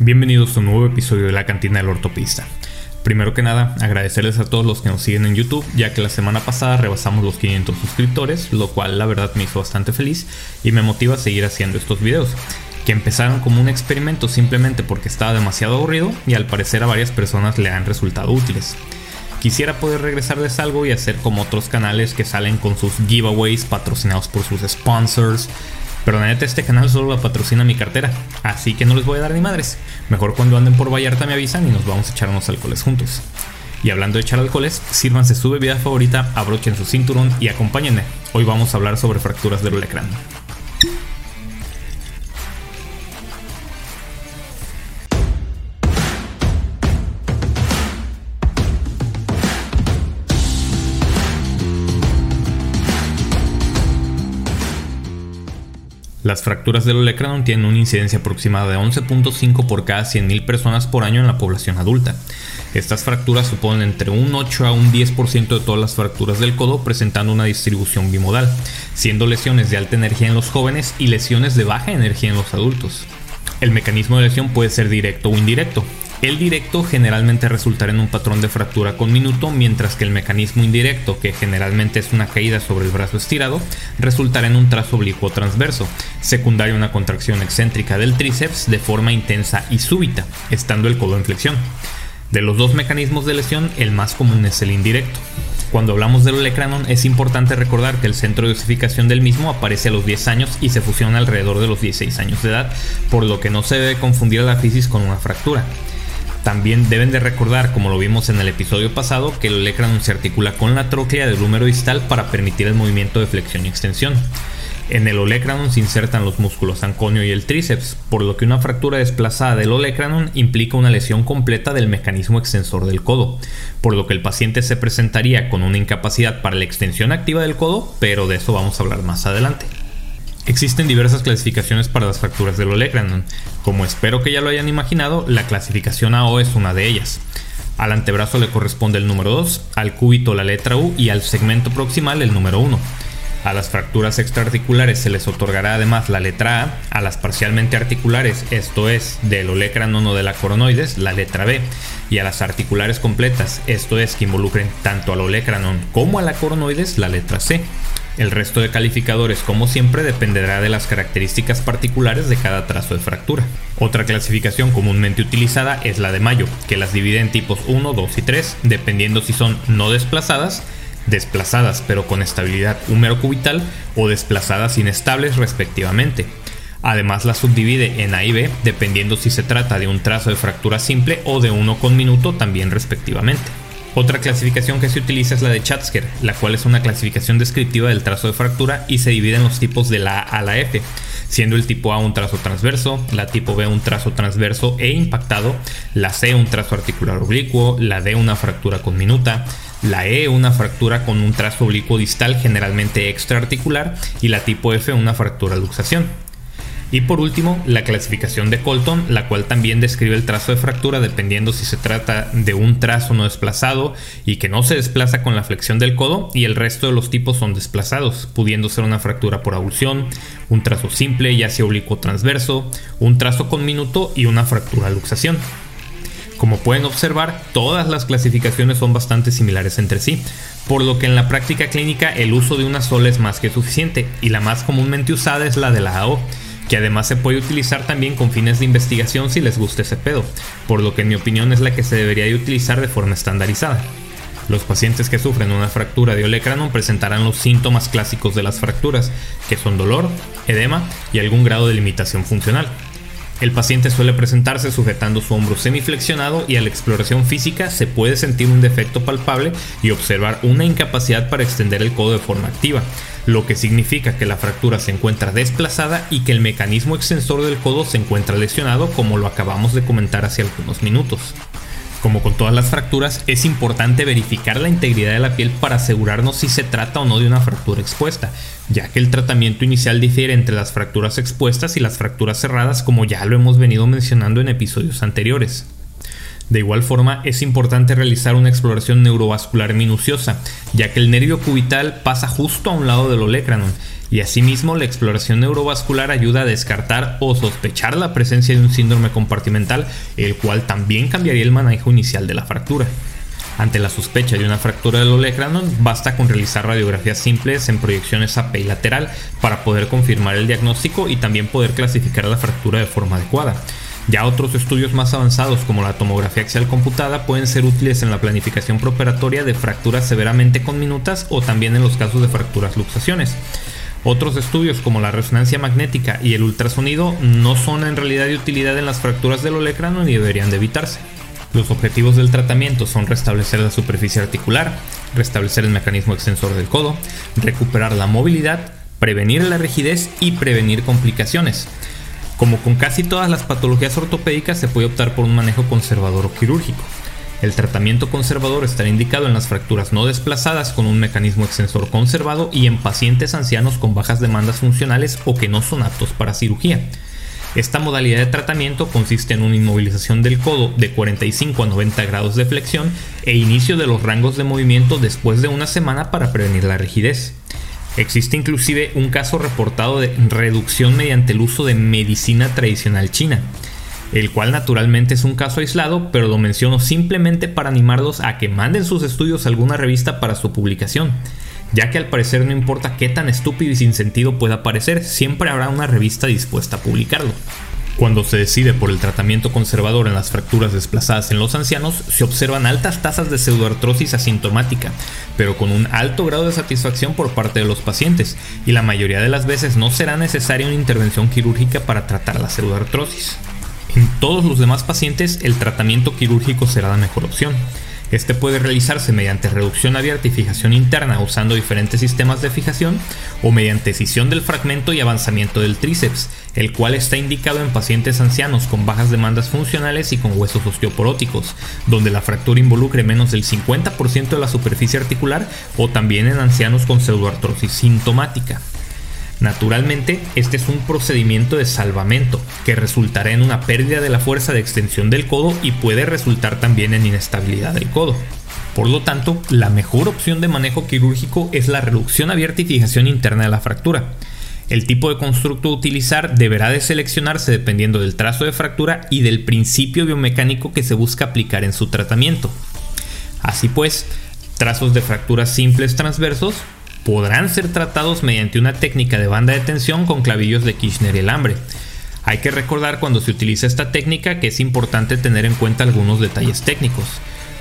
Bienvenidos a un nuevo episodio de la cantina del ortopista. Primero que nada, agradecerles a todos los que nos siguen en YouTube, ya que la semana pasada rebasamos los 500 suscriptores, lo cual la verdad me hizo bastante feliz y me motiva a seguir haciendo estos videos, que empezaron como un experimento simplemente porque estaba demasiado aburrido y al parecer a varias personas le han resultado útiles. Quisiera poder regresarles algo y hacer como otros canales que salen con sus giveaways patrocinados por sus sponsors, pero la neta, este canal solo la patrocina mi cartera, así que no les voy a dar ni madres. Mejor cuando anden por Vallarta me avisan y nos vamos a echar unos alcoholes juntos. Y hablando de echar alcoholes, sírvanse su bebida favorita, abrochen su cinturón y acompáñenme. Hoy vamos a hablar sobre fracturas del olecrán. Las fracturas del olecranon tienen una incidencia aproximada de 11.5 por cada 100.000 personas por año en la población adulta. Estas fracturas suponen entre un 8 a un 10% de todas las fracturas del codo, presentando una distribución bimodal, siendo lesiones de alta energía en los jóvenes y lesiones de baja energía en los adultos. El mecanismo de lesión puede ser directo o indirecto. El directo generalmente resultará en un patrón de fractura con minuto, mientras que el mecanismo indirecto, que generalmente es una caída sobre el brazo estirado, resultará en un trazo oblicuo transverso, secundario a una contracción excéntrica del tríceps de forma intensa y súbita, estando el codo en flexión. De los dos mecanismos de lesión, el más común es el indirecto. Cuando hablamos del olecranon es importante recordar que el centro de osificación del mismo aparece a los 10 años y se fusiona alrededor de los 16 años de edad, por lo que no se debe confundir la fisis con una fractura. También deben de recordar, como lo vimos en el episodio pasado, que el olecranon se articula con la tróclea del húmero distal para permitir el movimiento de flexión y extensión. En el olecranon se insertan los músculos anconio y el tríceps, por lo que una fractura desplazada del olecranon implica una lesión completa del mecanismo extensor del codo, por lo que el paciente se presentaría con una incapacidad para la extensión activa del codo, pero de eso vamos a hablar más adelante. Existen diversas clasificaciones para las fracturas del olecranon. Como espero que ya lo hayan imaginado, la clasificación AO es una de ellas. Al antebrazo le corresponde el número 2, al cúbito la letra U y al segmento proximal el número 1. A las fracturas extraarticulares se les otorgará además la letra A, a las parcialmente articulares, esto es, del olecranon o de la coronoides, la letra B, y a las articulares completas, esto es, que involucren tanto al olecranon como a la coronoides, la letra C. El resto de calificadores, como siempre, dependerá de las características particulares de cada trazo de fractura. Otra clasificación comúnmente utilizada es la de Mayo, que las divide en tipos 1, 2 y 3, dependiendo si son no desplazadas, desplazadas pero con estabilidad húmero-cubital o desplazadas inestables respectivamente. Además la subdivide en A y B, dependiendo si se trata de un trazo de fractura simple o de uno con minuto también respectivamente. Otra clasificación que se utiliza es la de Chatzker, la cual es una clasificación descriptiva del trazo de fractura y se divide en los tipos de la A a la F, siendo el tipo A un trazo transverso, la tipo B un trazo transverso e impactado, la C un trazo articular oblicuo, la D una fractura con minuta, la E una fractura con un trazo oblicuo distal generalmente extraarticular y la tipo F una fractura luxación. Y por último, la clasificación de Colton, la cual también describe el trazo de fractura dependiendo si se trata de un trazo no desplazado y que no se desplaza con la flexión del codo y el resto de los tipos son desplazados, pudiendo ser una fractura por abulsión, un trazo simple ya sea oblicuo transverso, un trazo con minuto y una fractura luxación. Como pueden observar, todas las clasificaciones son bastante similares entre sí, por lo que en la práctica clínica el uso de una sola es más que suficiente y la más comúnmente usada es la de la AO que además se puede utilizar también con fines de investigación si les gusta ese pedo, por lo que en mi opinión es la que se debería de utilizar de forma estandarizada. Los pacientes que sufren una fractura de olecranon presentarán los síntomas clásicos de las fracturas, que son dolor, edema y algún grado de limitación funcional. El paciente suele presentarse sujetando su hombro semiflexionado y a la exploración física se puede sentir un defecto palpable y observar una incapacidad para extender el codo de forma activa, lo que significa que la fractura se encuentra desplazada y que el mecanismo extensor del codo se encuentra lesionado como lo acabamos de comentar hace algunos minutos. Como con todas las fracturas, es importante verificar la integridad de la piel para asegurarnos si se trata o no de una fractura expuesta, ya que el tratamiento inicial difiere entre las fracturas expuestas y las fracturas cerradas como ya lo hemos venido mencionando en episodios anteriores. De igual forma, es importante realizar una exploración neurovascular minuciosa, ya que el nervio cubital pasa justo a un lado del olecranon y asimismo la exploración neurovascular ayuda a descartar o sospechar la presencia de un síndrome compartimental, el cual también cambiaría el manejo inicial de la fractura. Ante la sospecha de una fractura del olecranon, basta con realizar radiografías simples en proyecciones AP y lateral para poder confirmar el diagnóstico y también poder clasificar la fractura de forma adecuada. Ya otros estudios más avanzados como la tomografía axial computada pueden ser útiles en la planificación preoperatoria de fracturas severamente conminutas o también en los casos de fracturas luxaciones. Otros estudios como la resonancia magnética y el ultrasonido no son en realidad de utilidad en las fracturas del olecrano ni deberían de evitarse. Los objetivos del tratamiento son restablecer la superficie articular, restablecer el mecanismo extensor del codo, recuperar la movilidad, prevenir la rigidez y prevenir complicaciones. Como con casi todas las patologías ortopédicas se puede optar por un manejo conservador o quirúrgico. El tratamiento conservador estará indicado en las fracturas no desplazadas con un mecanismo extensor conservado y en pacientes ancianos con bajas demandas funcionales o que no son aptos para cirugía. Esta modalidad de tratamiento consiste en una inmovilización del codo de 45 a 90 grados de flexión e inicio de los rangos de movimiento después de una semana para prevenir la rigidez. Existe inclusive un caso reportado de reducción mediante el uso de medicina tradicional china el cual naturalmente es un caso aislado, pero lo menciono simplemente para animarlos a que manden sus estudios a alguna revista para su publicación, ya que al parecer no importa qué tan estúpido y sin sentido pueda parecer, siempre habrá una revista dispuesta a publicarlo. Cuando se decide por el tratamiento conservador en las fracturas desplazadas en los ancianos, se observan altas tasas de pseudoartrosis asintomática, pero con un alto grado de satisfacción por parte de los pacientes, y la mayoría de las veces no será necesaria una intervención quirúrgica para tratar la pseudoartrosis. En todos los demás pacientes el tratamiento quirúrgico será la mejor opción. Este puede realizarse mediante reducción abierta y fijación interna usando diferentes sistemas de fijación o mediante escisión del fragmento y avanzamiento del tríceps, el cual está indicado en pacientes ancianos con bajas demandas funcionales y con huesos osteoporóticos, donde la fractura involucre menos del 50% de la superficie articular o también en ancianos con pseudoartrosis sintomática. Naturalmente, este es un procedimiento de salvamento que resultará en una pérdida de la fuerza de extensión del codo y puede resultar también en inestabilidad del codo. Por lo tanto, la mejor opción de manejo quirúrgico es la reducción abierta y fijación interna de la fractura. El tipo de constructo a utilizar deberá de seleccionarse dependiendo del trazo de fractura y del principio biomecánico que se busca aplicar en su tratamiento. Así pues, trazos de fracturas simples transversos podrán ser tratados mediante una técnica de banda de tensión con clavillos de Kirchner y alambre. Hay que recordar cuando se utiliza esta técnica que es importante tener en cuenta algunos detalles técnicos,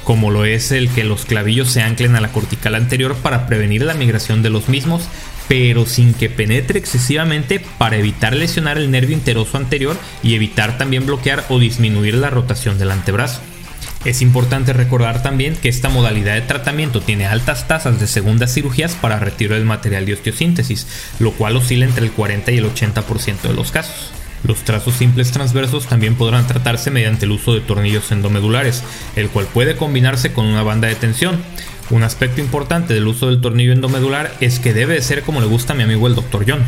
como lo es el que los clavillos se anclen a la cortical anterior para prevenir la migración de los mismos, pero sin que penetre excesivamente para evitar lesionar el nervio interoso anterior y evitar también bloquear o disminuir la rotación del antebrazo. Es importante recordar también que esta modalidad de tratamiento tiene altas tasas de segundas cirugías para retiro del material de osteosíntesis, lo cual oscila entre el 40 y el 80% de los casos. Los trazos simples transversos también podrán tratarse mediante el uso de tornillos endomedulares, el cual puede combinarse con una banda de tensión. Un aspecto importante del uso del tornillo endomedular es que debe ser como le gusta a mi amigo el Dr. John,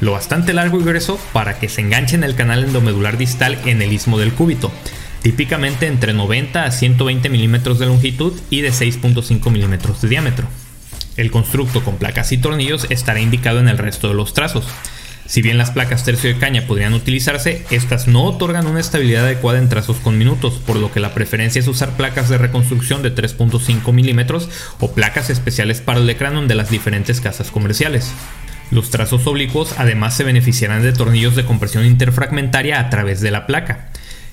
lo bastante largo y grueso para que se enganche en el canal endomedular distal en el istmo del cúbito, típicamente entre 90 a 120 milímetros de longitud y de 6.5 milímetros de diámetro. El constructo con placas y tornillos estará indicado en el resto de los trazos. Si bien las placas tercio de caña podrían utilizarse, estas no otorgan una estabilidad adecuada en trazos con minutos, por lo que la preferencia es usar placas de reconstrucción de 3.5 milímetros o placas especiales para el ecrano de las diferentes casas comerciales. Los trazos oblicuos además se beneficiarán de tornillos de compresión interfragmentaria a través de la placa.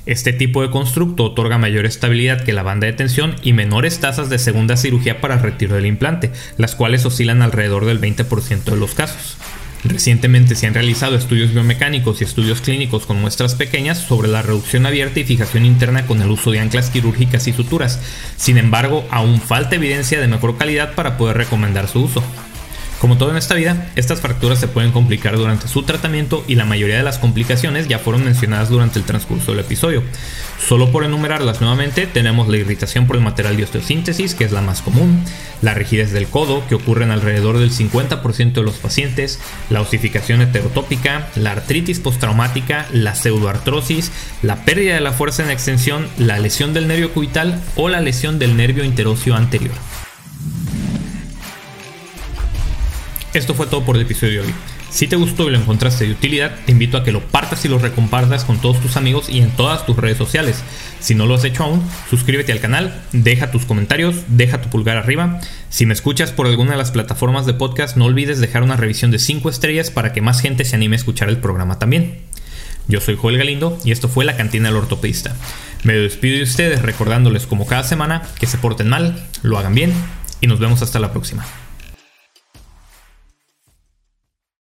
Este tipo de constructo otorga mayor estabilidad que la banda de tensión y menores tasas de segunda cirugía para retiro del implante, las cuales oscilan alrededor del 20% de los casos. Recientemente se han realizado estudios biomecánicos y estudios clínicos con muestras pequeñas sobre la reducción abierta y fijación interna con el uso de anclas quirúrgicas y suturas. Sin embargo, aún falta evidencia de mejor calidad para poder recomendar su uso. Como todo en esta vida, estas fracturas se pueden complicar durante su tratamiento y la mayoría de las complicaciones ya fueron mencionadas durante el transcurso del episodio. Solo por enumerarlas nuevamente, tenemos la irritación por el material de osteosíntesis, que es la más común, la rigidez del codo, que ocurre en alrededor del 50% de los pacientes, la osificación heterotópica, la artritis postraumática, la pseudoartrosis, la pérdida de la fuerza en extensión, la lesión del nervio cubital o la lesión del nervio interóseo anterior. Esto fue todo por el episodio de hoy. Si te gustó y lo encontraste de utilidad, te invito a que lo partas y lo recompartas con todos tus amigos y en todas tus redes sociales. Si no lo has hecho aún, suscríbete al canal, deja tus comentarios, deja tu pulgar arriba. Si me escuchas por alguna de las plataformas de podcast, no olvides dejar una revisión de 5 estrellas para que más gente se anime a escuchar el programa también. Yo soy Joel Galindo y esto fue La Cantina del Ortopedista. Me despido de ustedes recordándoles como cada semana que se porten mal, lo hagan bien y nos vemos hasta la próxima.